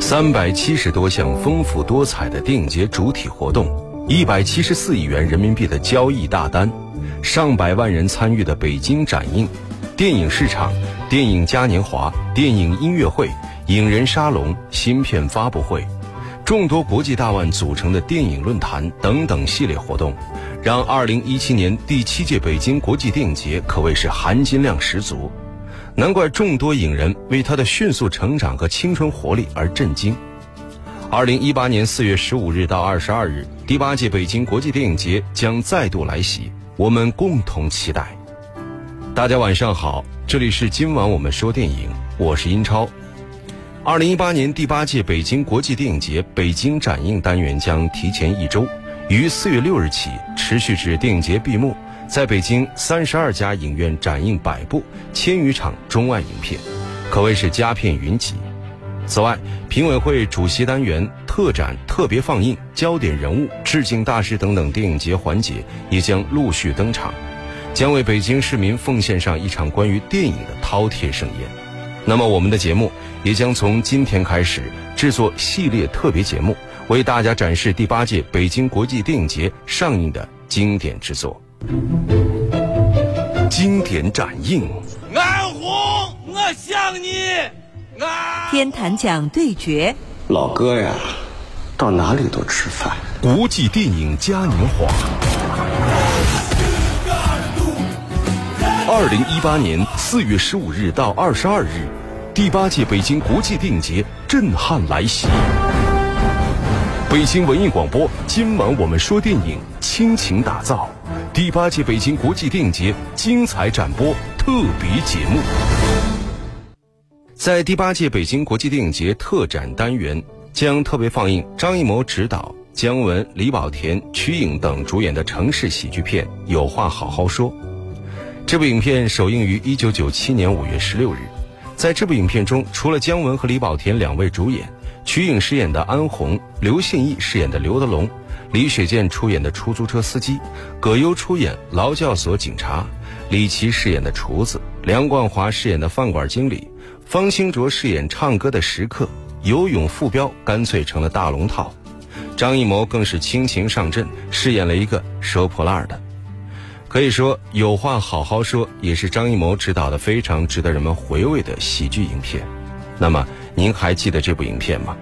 三百七十多项丰富多彩的电影节主体活动，一百七十四亿元人民币的交易大单，上百万人参与的北京展映，电影市场、电影嘉年华、电影音乐会、影人沙龙、芯片发布会，众多国际大腕组成的电影论坛等等系列活动，让二零一七年第七届北京国际电影节可谓是含金量十足。难怪众多影人为他的迅速成长和青春活力而震惊。二零一八年四月十五日到二十二日，第八届北京国际电影节将再度来袭，我们共同期待。大家晚上好，这里是今晚我们说电影，我是英超。二零一八年第八届北京国际电影节北京展映单元将提前一周，于四月六日起持续至电影节闭幕。在北京三十二家影院展映百部千余场中外影片，可谓是佳片云集。此外，评委会主席单元、特展、特别放映、焦点人物、致敬大师等等电影节环节也将陆续登场，将为北京市民奉献上一场关于电影的饕餮盛宴。那么，我们的节目也将从今天开始制作系列特别节目，为大家展示第八届北京国际电影节上映的经典之作。经典展映，安红，我想你。天坛奖对决，老哥呀，到哪里都吃饭。国际电影嘉年华，二零一八年四月十五日到二十二日，第八届北京国际电影节震撼来袭。北京文艺广播，今晚我们说电影，倾情打造。第八届北京国际电影节精彩展播特别节目，在第八届北京国际电影节特展单元将特别放映张艺谋执导、姜文、李保田、瞿颖等主演的城市喜剧片《有话好好说》。这部影片首映于一九九七年五月十六日。在这部影片中，除了姜文和李保田两位主演，瞿颖饰演的安红，刘信义饰演的刘德龙。李雪健出演的出租车司机，葛优出演劳教所警察，李琦饰演的厨子，梁冠华饰演的饭馆经理，方兴卓饰演唱歌的食客，游泳副标干脆成了大龙套，张艺谋更是倾情上阵，饰演了一个收破烂的。可以说，有话好好说也是张艺谋执导的非常值得人们回味的喜剧影片。那么，您还记得这部影片吗？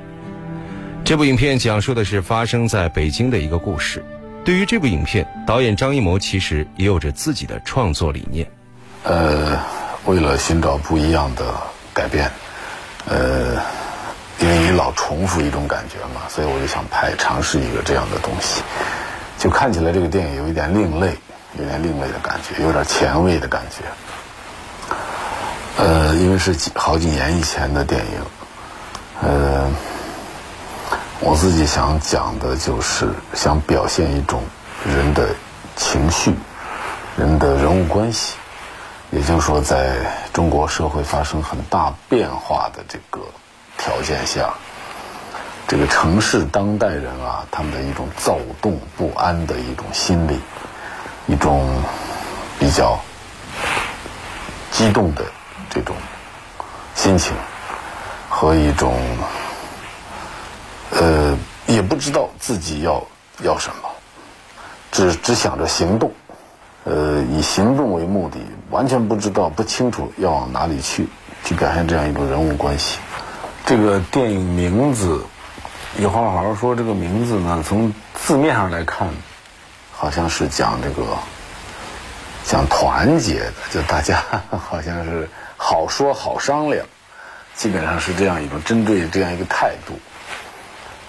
这部影片讲述的是发生在北京的一个故事。对于这部影片，导演张艺谋其实也有着自己的创作理念。呃，为了寻找不一样的改变，呃，因为你老重复一种感觉嘛，所以我就想拍尝试一个这样的东西。就看起来这个电影有一点另类，有点另类的感觉，有点前卫的感觉。呃，因为是几好几年以前的电影，呃。我自己想讲的就是想表现一种人的情绪、人的人物关系，也就是说，在中国社会发生很大变化的这个条件下，这个城市当代人啊，他们的一种躁动不安的一种心理，一种比较激动的这种心情和一种。呃，也不知道自己要要什么，只只想着行动，呃，以行动为目的，完全不知道不清楚要往哪里去，去表现这样一种人物关系。这个电影名字，有话好好说。这个名字呢，从字面上来看，好像是讲这个讲团结的，就大家 好像是好说好商量，基本上是这样一种针对这样一个态度。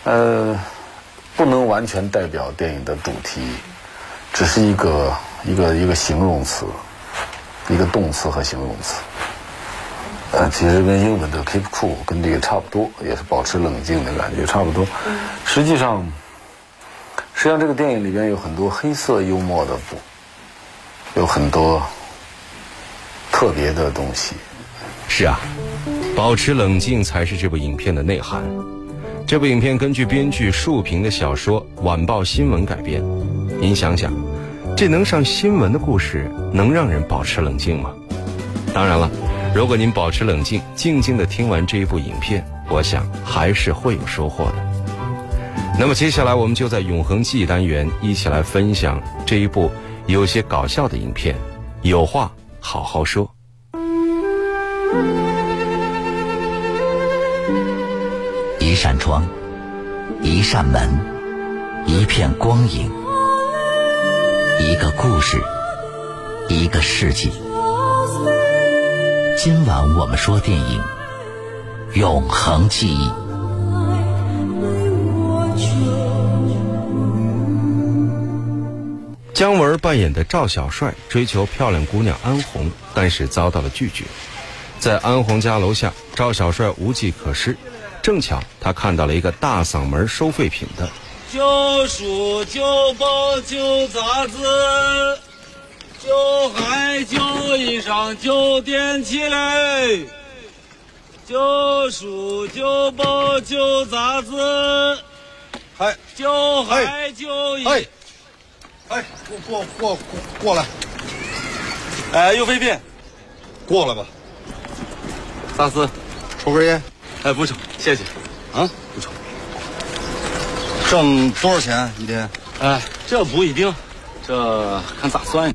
呃，不能完全代表电影的主题，只是一个一个一个形容词，一个动词和形容词。呃，其实跟英文的 keep cool 跟这个差不多，也是保持冷静的感觉差不多。实际上，实际上这个电影里边有很多黑色幽默的，有很多特别的东西。是啊，保持冷静才是这部影片的内涵。这部影片根据编剧树平的小说《晚报新闻》改编。您想想，这能上新闻的故事，能让人保持冷静吗？当然了，如果您保持冷静，静静的听完这一部影片，我想还是会有收获的。那么接下来，我们就在永恒记忆单元一起来分享这一部有些搞笑的影片。有话好好说。一扇窗，一扇门，一片光影，一个故事，一个世纪。今晚我们说电影《永恒记忆》。姜文扮演的赵小帅追求漂亮姑娘安红，但是遭到了拒绝。在安红家楼下，赵小帅无计可施，正巧他看到了一个大嗓门收废品的。旧书、旧报、旧杂志、旧鞋、旧衣裳、旧电器嘞。旧书、旧报、旧杂志，嗨，旧鞋、旧衣。哎，哎，过过过过过来，哎，有废品，过来吧。萨斯？抽根烟。哎，不抽，谢谢。啊，不抽。挣多少钱一天？哎，这不一定，这看咋算。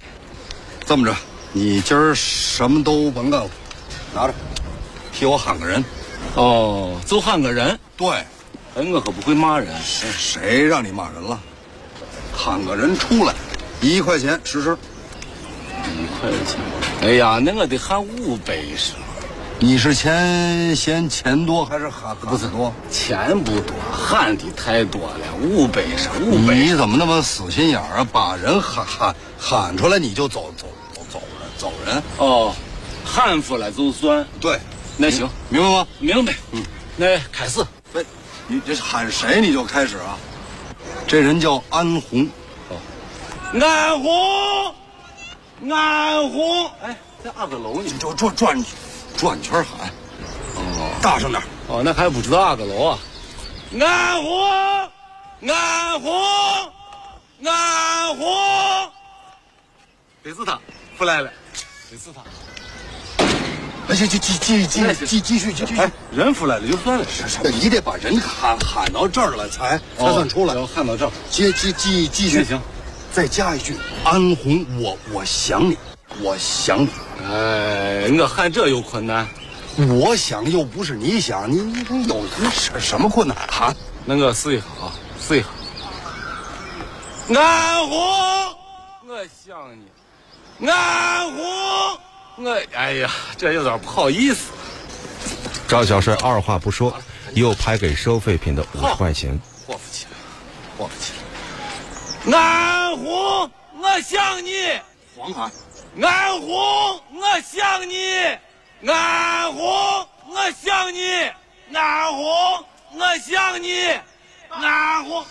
这么着，你今儿什么都甭干了，拿着，替我喊个人。哦，就喊个人。对，哎，我可不会骂人。谁谁让你骂人了？喊个人出来，一块钱实施。一块钱。哎呀，那我得喊五百是。你是嫌嫌钱多还是喊不是多？钱不多，喊的太多了，五百是五百。你怎么那么死心眼儿啊？把人喊喊喊出来你就走走走走人走人？哦，喊出来就算。对，那行，明白吗？明白。嗯，那开始。喂，你这喊谁你就开始啊？这人叫安红。哦，安红，安红。哎，在二个楼呢，就转转。转圈喊，哦，大声点哦，那还不知道哪个楼啊？安红，安红，安红，得是他，不来了，得是他。哎，继继继继继继继续继续。哎，人出来了就算了，是是你得把人喊喊到这儿了才才算出来。要喊到这儿，接继继继续行，再加一句，安红，我我想你，我想你。哎，我喊这有困难，我想又不是你想，你你你有什什么困难？啊，那我试一下啊，试一下。安红，我想你，安红，我哎呀，这有点不好意思。赵小帅二话不说，又拍给收废品的五十块钱。过不起了，过不起了。安红，我想你，黄喊。安红，我想你，安红，我想你，安红，我想你，安红。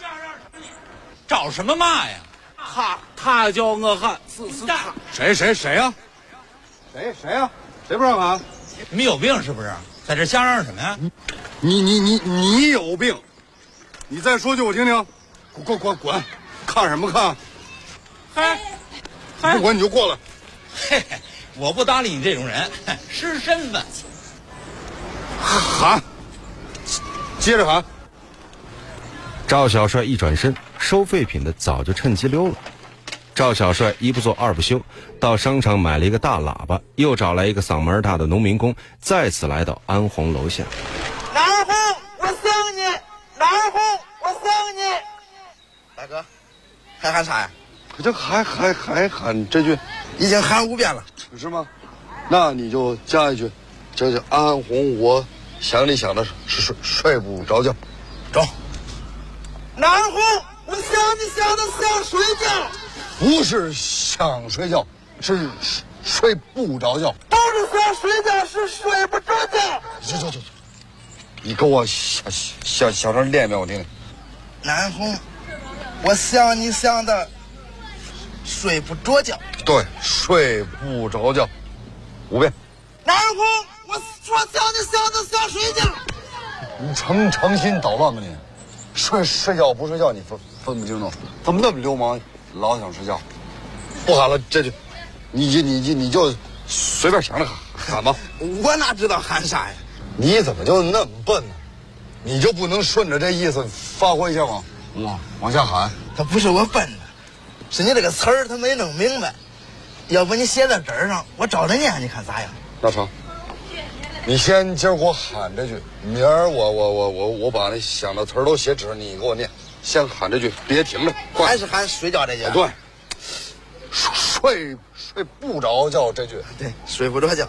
找什么骂呀？他他叫我喊，是是他。谁谁谁呀？谁谁呀？谁不让喊？你们有病是不是？在这瞎嚷嚷什么呀？你你你你有病！你再说句我听听。滚滚滚滚！看什么看？嗨，不管你就过来。嘿嘿，我不搭理你这种人，失身份。喊，接着喊。赵小帅一转身，收废品的早就趁机溜了。赵小帅一不做二不休，到商场买了一个大喇叭，又找来一个嗓门大的农民工，再次来到安红楼下。安红，我想你，安红，我想你。大哥，还喊啥呀？这还还还喊这句。已经喊五遍了，是吗？那你就加一句，这叫安红，我想你想的是睡睡不着觉，走。安红，我想你想的想睡觉，不是想睡觉，是睡不着觉。不是想睡觉，是睡不着觉。走走走，你给我小小小声练一遍，我听听。南红，我想你想的。睡不着觉，对，睡不着觉，五遍。南红，我说想你想的想睡觉。你成成心捣乱吧你？睡睡觉不睡觉你分分不清楚？怎么那么流氓，老想睡觉？不喊了，这就，你就你就你就随便想着喊。喊吧。我哪知道喊啥呀？你怎么就那么笨呢？你就不能顺着这意思发挥一下吗？往往下喊。他不是我笨呢，是你这个词儿他没弄明白。要不你写在纸上，我照着念，你看咋样？那成。你先今儿给我喊这句，明儿我我我我我把那想的词儿都写纸上，你给我念。先喊这句，别停着，还是喊睡觉这句？对，睡睡不着觉这句。对，睡不着觉。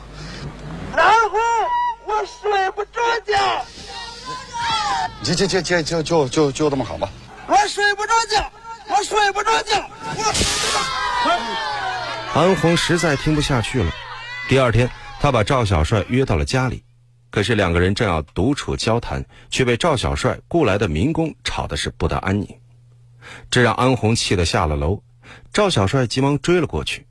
然后我睡不着觉。就就就就就就就就这么喊吧。我睡不着觉，我睡不着觉。安红实在听不下去了。第二天，他把赵小帅约到了家里，可是两个人正要独处交谈，却被赵小帅雇来的民工吵的是不得安宁，这让安红气得下了楼。赵小帅急忙追了过去。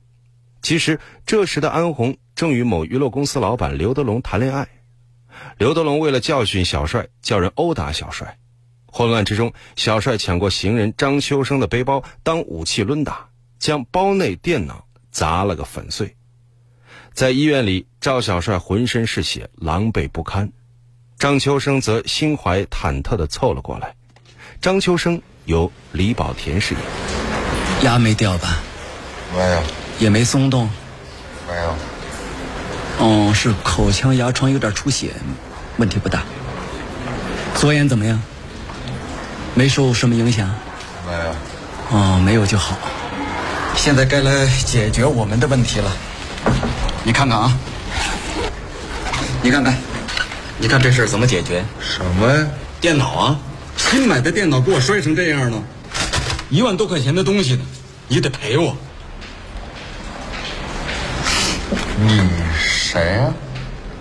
其实这时的安红正与某娱乐公司老板刘德龙谈恋爱。刘德龙为了教训小帅，叫人殴打小帅。混乱之中，小帅抢过行人张秋生的背包当武器抡打，将包内电脑砸了个粉碎。在医院里，赵小帅浑身是血，狼狈不堪；张秋生则心怀忐忑地凑了过来。张秋生由李保田饰演。牙没掉吧？没有。也没松动。没有。哦，是口腔牙床有点出血，问题不大。左眼怎么样？没受什么影响。没有。哦，没有就好。现在该来解决我们的问题了。你看看啊，你看看，你看这事儿怎么解决？什么呀？电脑啊，新买的电脑给我摔成这样了，一万多块钱的东西呢，你得赔我。你谁呀？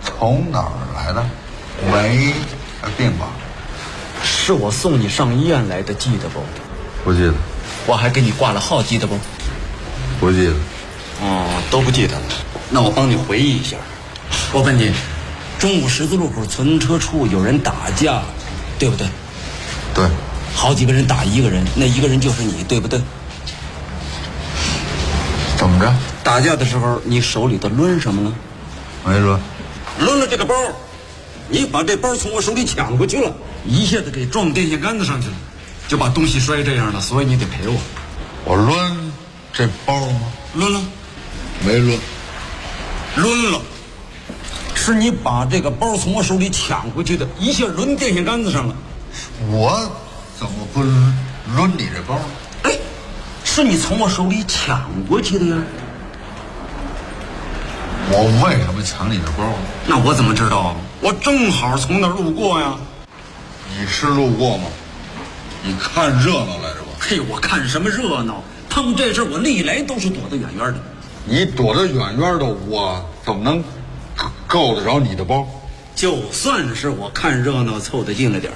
从哪儿来的？没病吧？是我送你上医院来的，记得不？不记得。我还给你挂了号，记得不？不记得。哦，都不记得了。那我帮你回忆一下。我问你，中午十字路口存车处有人打架，对不对？对。好几个人打一个人，那一个人就是你，对不对？怎么着？打架的时候，你手里头抡什么了？没抡。抡了这个包，你把这包从我手里抢过去了，一下子给撞电线杆子上去了，就把东西摔这样了，所以你得赔我。我抡这包吗？抡了。没抡。抡了。是你把这个包从我手里抢回去的，一下抡电线杆子上了。我怎么不抡你这包？哎，是你从我手里抢过去的呀。我为什么抢你的包？那我怎么知道？我正好从那儿路过呀。你是路过吗？你看热闹来着吧？嘿，我看什么热闹？碰这事我历来都是躲得远远的。你躲得远远的，我怎么能够得着你的包？就算是我看热闹凑得近了点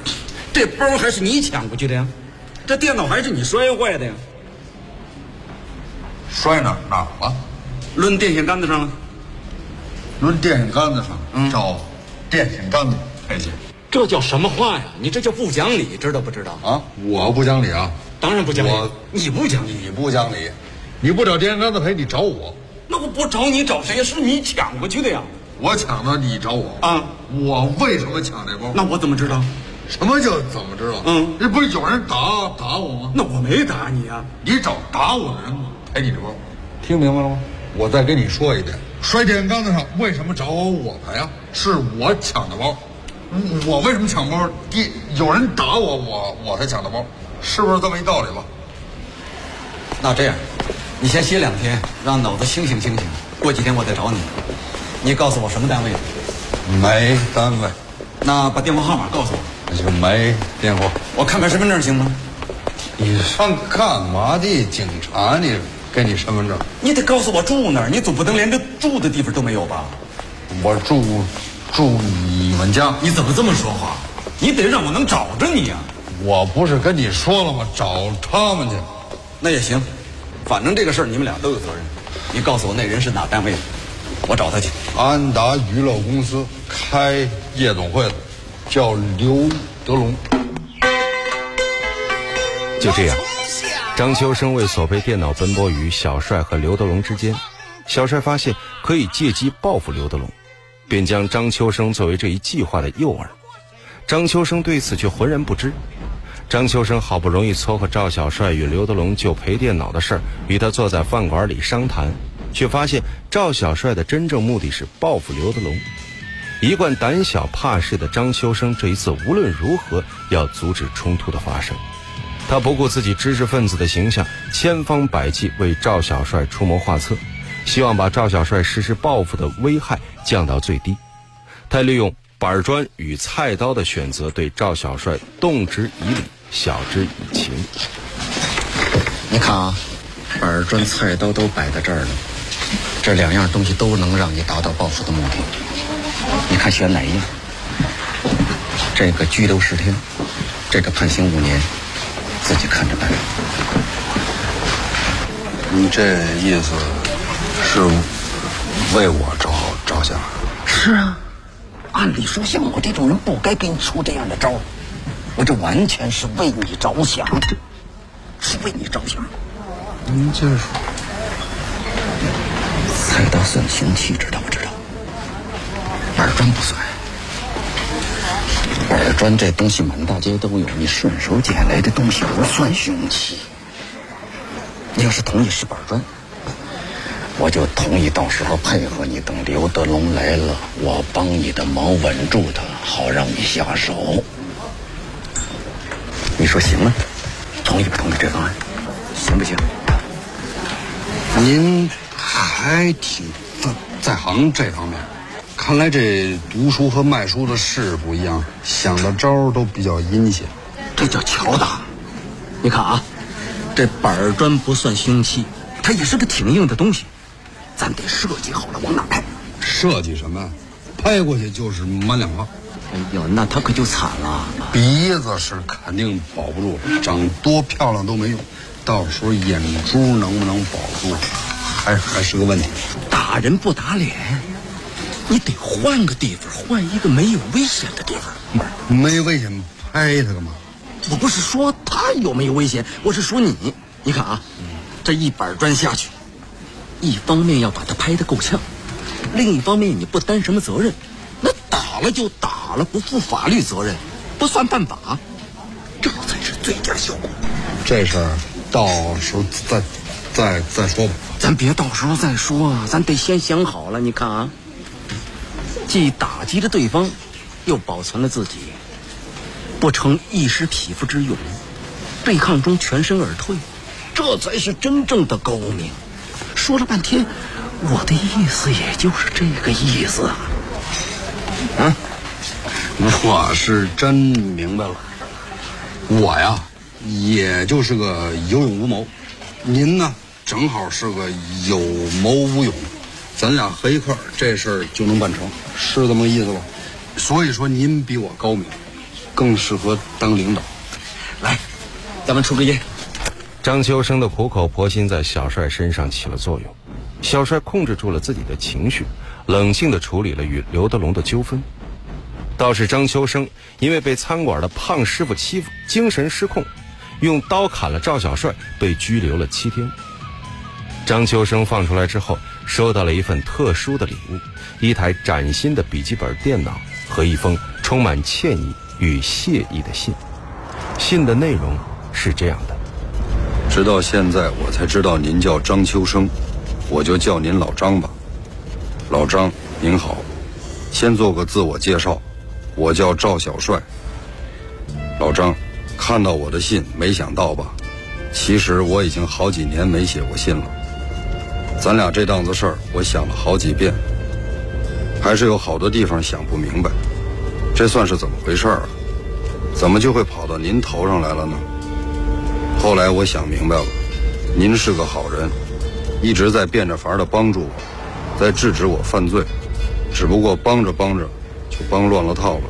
这包还是你抢过去的呀？这电脑还是你摔坏的呀？摔哪哪儿了？抡电线杆子上了。抡电线杆子上，嗯，找电线杆子赔钱。这叫什么话呀？你这叫不讲理，知道不知道？啊，我不讲理啊！当然不讲理。我你不讲理，你不讲理，你不找电线杆子赔，你找我。那我不找你找谁呀？是你抢过去的呀！我抢的，你找我啊？我为什么抢这包？那我怎么知道？什么叫怎么知道？嗯，这不是有人打打我吗？那我没打你啊！你找打我的人赔你这包，听明白了吗？我再跟你说一遍，摔电线杆子上为什么找我我赔啊？是我抢的包，我为什么抢包？第有人打我，我我才抢的包，是不是这么一道理吧？那这样，你先歇两天，让脑子清醒清醒。过几天我再找你，你告诉我什么单位？没单位。那把电话号码告诉我。那就没电话。我看看身份证行吗？你上干嘛的？警察你给你身份证？你得告诉我住哪儿，你总不能连个住的地方都没有吧？我住住你们家。你怎么这么说话？你得让我能找着你呀！我不是跟你说了吗？找他们去。那也行，反正这个事儿你们俩都有责任。你告诉我那人是哪单位的，我找他去。安达娱乐公司开夜总会的，叫刘德龙。就这样，张秋生为索赔电脑奔波于小帅和刘德龙之间。小帅发现可以借机报复刘德龙，便将张秋生作为这一计划的诱饵。张秋生对此却浑然不知。张秋生好不容易撮合赵小帅与刘德龙就赔电脑的事儿与他坐在饭馆里商谈，却发现赵小帅的真正目的是报复刘德龙。一贯胆小怕事的张秋生这一次无论如何要阻止冲突的发生。他不顾自己知识分子的形象，千方百计为赵小帅出谋划策，希望把赵小帅实施报复的危害降到最低。他利用板砖与菜刀的选择，对赵小帅动之以理，晓之以情。你看啊，板砖、菜刀都摆在这儿了，这两样东西都能让你达到报复的目的。你看选哪一样？这个拘留十天，这个判刑五年。自己看着办。你这意思是为我着着想？是啊，按理说像我这种人不该给你出这样的招我这完全是为你着想，是为你着想。您接着说。菜刀算凶器，知道不知道？板砖不算。板砖这东西满大街都有，你顺手捡来的东西不算凶器。你要是同意是板砖，我就同意到时候配合你，等刘德龙来了，我帮你的忙稳住他，好让你下手。你说行吗？同意不同意这方案？行不行？您还挺在在行这方面。看来这读书和卖书的事不一样，想的招都比较阴险，这叫巧打。你看啊，这板砖不算凶器，它也是个挺硬的东西，咱得设计好了往哪拍。设计什么？拍过去就是满两块。哎呦，那他可就惨了。鼻子是肯定保不住了，长多漂亮都没用，到时候眼珠能不能保住，还还是个问题。打人不打脸。你得换个地方，换一个没有危险的地方。没危险，拍他干嘛？我不是说他有没有危险，我是说你。你看啊，这一板砖下去，一方面要把他拍得够呛，另一方面你不担什么责任。那打了就打了，不负法律责任，不算犯法，这才是最佳效果。这事儿到时候再再再说吧。咱别到时候再说啊，咱得先想好了。你看啊。既打击了对方，又保存了自己，不成一时匹夫之勇，对抗中全身而退，这才是真正的高明。说了半天，我的意思也就是这个意思啊。啊，我是真明白了。我呀，也就是个有勇无谋，您呢，正好是个有谋无勇。咱俩合一块儿，这事儿就能办成，是这么意思吧？所以说您比我高明，更适合当领导。来，咱们出个烟。张秋生的苦口婆心在小帅身上起了作用，小帅控制住了自己的情绪，冷静地处理了与刘德龙的纠纷。倒是张秋生因为被餐馆的胖师傅欺负，精神失控，用刀砍了赵小帅，被拘留了七天。张秋生放出来之后。收到了一份特殊的礼物，一台崭新的笔记本电脑和一封充满歉意与谢意的信。信的内容是这样的：直到现在，我才知道您叫张秋生，我就叫您老张吧。老张您好，先做个自我介绍，我叫赵小帅。老张，看到我的信，没想到吧？其实我已经好几年没写过信了。咱俩这档子事儿，我想了好几遍，还是有好多地方想不明白。这算是怎么回事儿啊？怎么就会跑到您头上来了呢？后来我想明白了，您是个好人，一直在变着法的帮助我，在制止我犯罪。只不过帮着帮着，就帮乱了套了。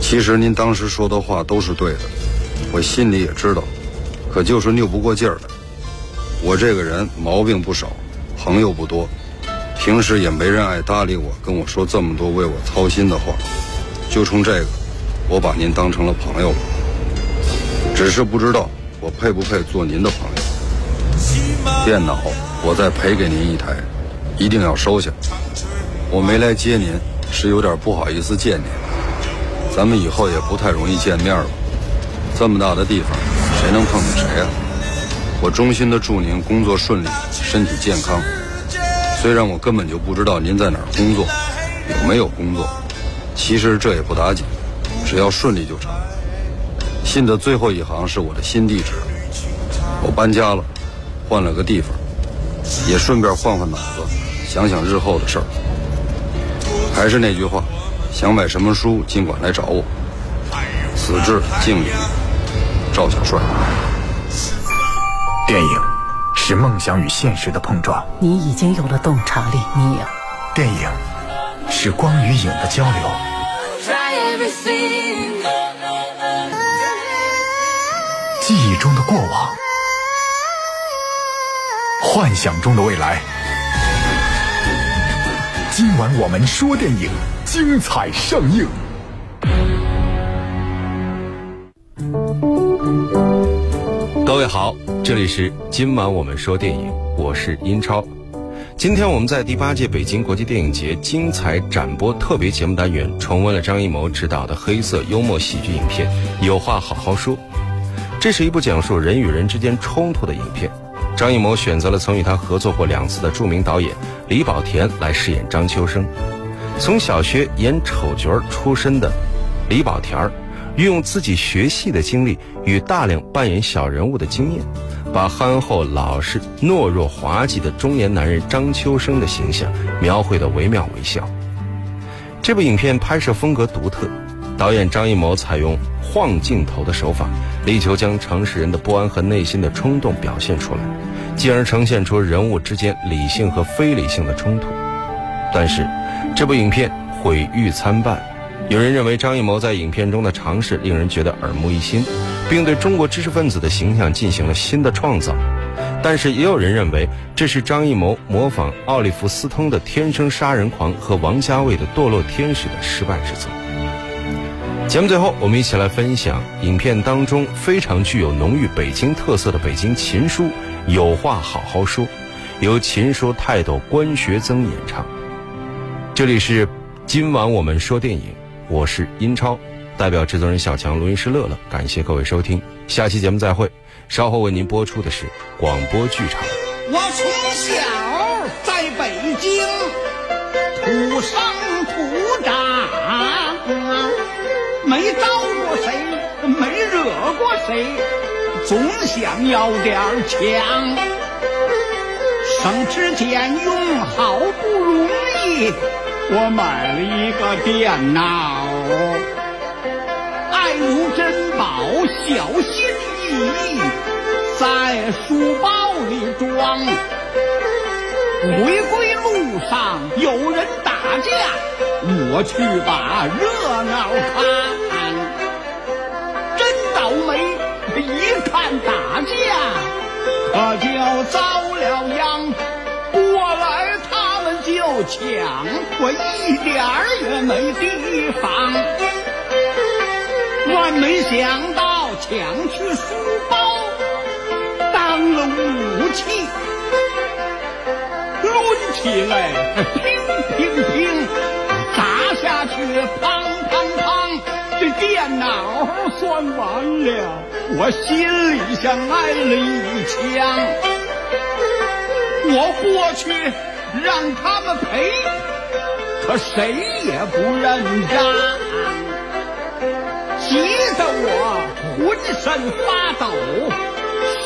其实您当时说的话都是对的，我心里也知道，可就是拗不过劲儿来。我这个人毛病不少，朋友不多，平时也没人爱搭理我，跟我说这么多为我操心的话。就冲这个，我把您当成了朋友了。只是不知道我配不配做您的朋友。电脑，我再赔给您一台，一定要收下。我没来接您，是有点不好意思见您。咱们以后也不太容易见面了。这么大的地方，谁能碰见谁啊？我衷心的祝您工作顺利，身体健康。虽然我根本就不知道您在哪儿工作，有没有工作，其实这也不打紧，只要顺利就成。信的最后一行是我的新地址，我搬家了，换了个地方，也顺便换换脑子，想想日后的事儿。还是那句话，想买什么书尽管来找我。此致敬礼，赵小帅。电影是梦想与现实的碰撞，你已经有了洞察力，你有。电影是光与影的交流，记忆中的过往，幻想中的未来。今晚我们说电影，精彩上映。各位好，这里是今晚我们说电影，我是英超。今天我们在第八届北京国际电影节精彩展播特别节目单元，重温了张艺谋执导的黑色幽默喜剧影片《有话好好说》。这是一部讲述人与人之间冲突的影片。张艺谋选择了曾与他合作过两次的著名导演李保田来饰演张秋生。从小学演丑角出身的李保田儿。运用自己学戏的经历与大量扮演小人物的经验，把憨厚老实、懦弱滑稽的中年男人张秋生的形象描绘得惟妙惟肖。这部影片拍摄风格独特，导演张艺谋采用晃镜头的手法，力求将城市人的不安和内心的冲动表现出来，进而呈现出人物之间理性和非理性的冲突。但是，这部影片毁誉参半。有人认为张艺谋在影片中的尝试令人觉得耳目一新，并对中国知识分子的形象进行了新的创造，但是也有人认为这是张艺谋模仿奥利弗·斯通的《天生杀人狂》和王家卫的《堕落天使》的失败之作。节目最后，我们一起来分享影片当中非常具有浓郁北京特色的北京琴书《有话好好说》，由琴书泰斗关学增演唱。这里是今晚我们说电影。我是英超，代表制作人小强、录音师乐乐，感谢各位收听，下期节目再会。稍后为您播出的是广播剧场。我从小在北京土生土长，过谁，总想要点强。省吃俭用，好不容易。我买了一个电脑，爱如珍宝，小心翼翼在书包里装。回归路上有人打架，我去把热闹看。看打架，可就遭了殃。过来他们。就抢，我一点儿也没提防。万没想到抢去书包当了武器，抡起来乒乒乒砸下去，砰砰砰，这电脑算完了，我心里像挨了一枪。我过去。让他们赔，可谁也不认账，急得我浑身发抖，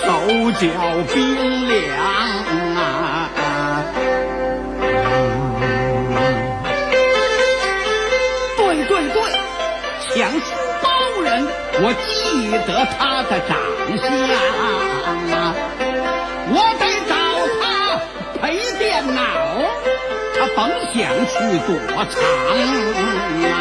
手脚冰凉的长相，我得找他赔。电脑，他甭想去躲藏啊！